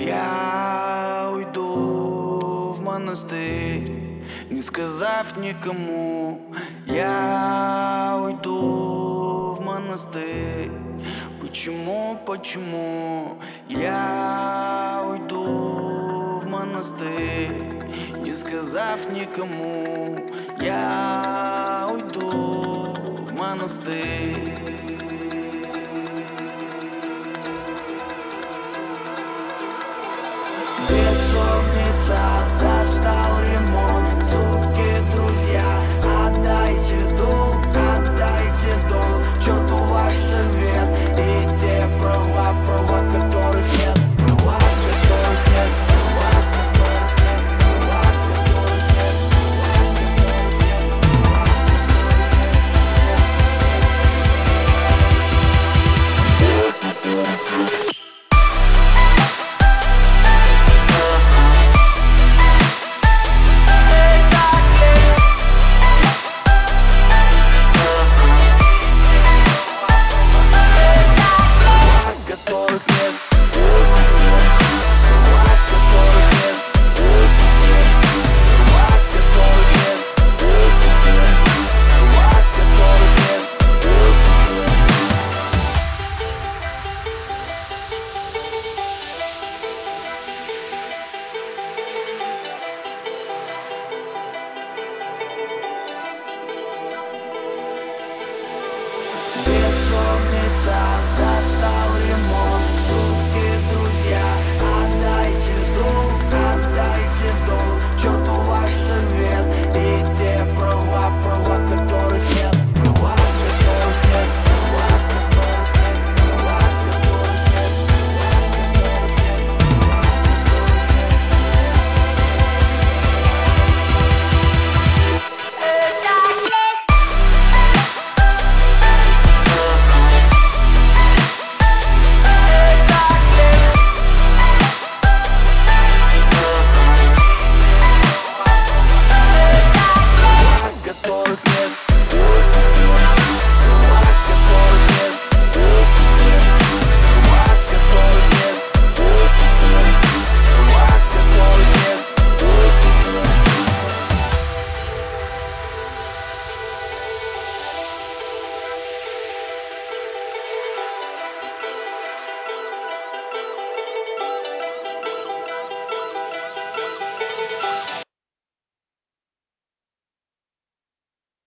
Я уйду в монастырь, не сказав никому. Я уйду в монастырь. Почему, почему? Я уйду в монастырь, не сказав никому. Я уйду в монастырь. April, April.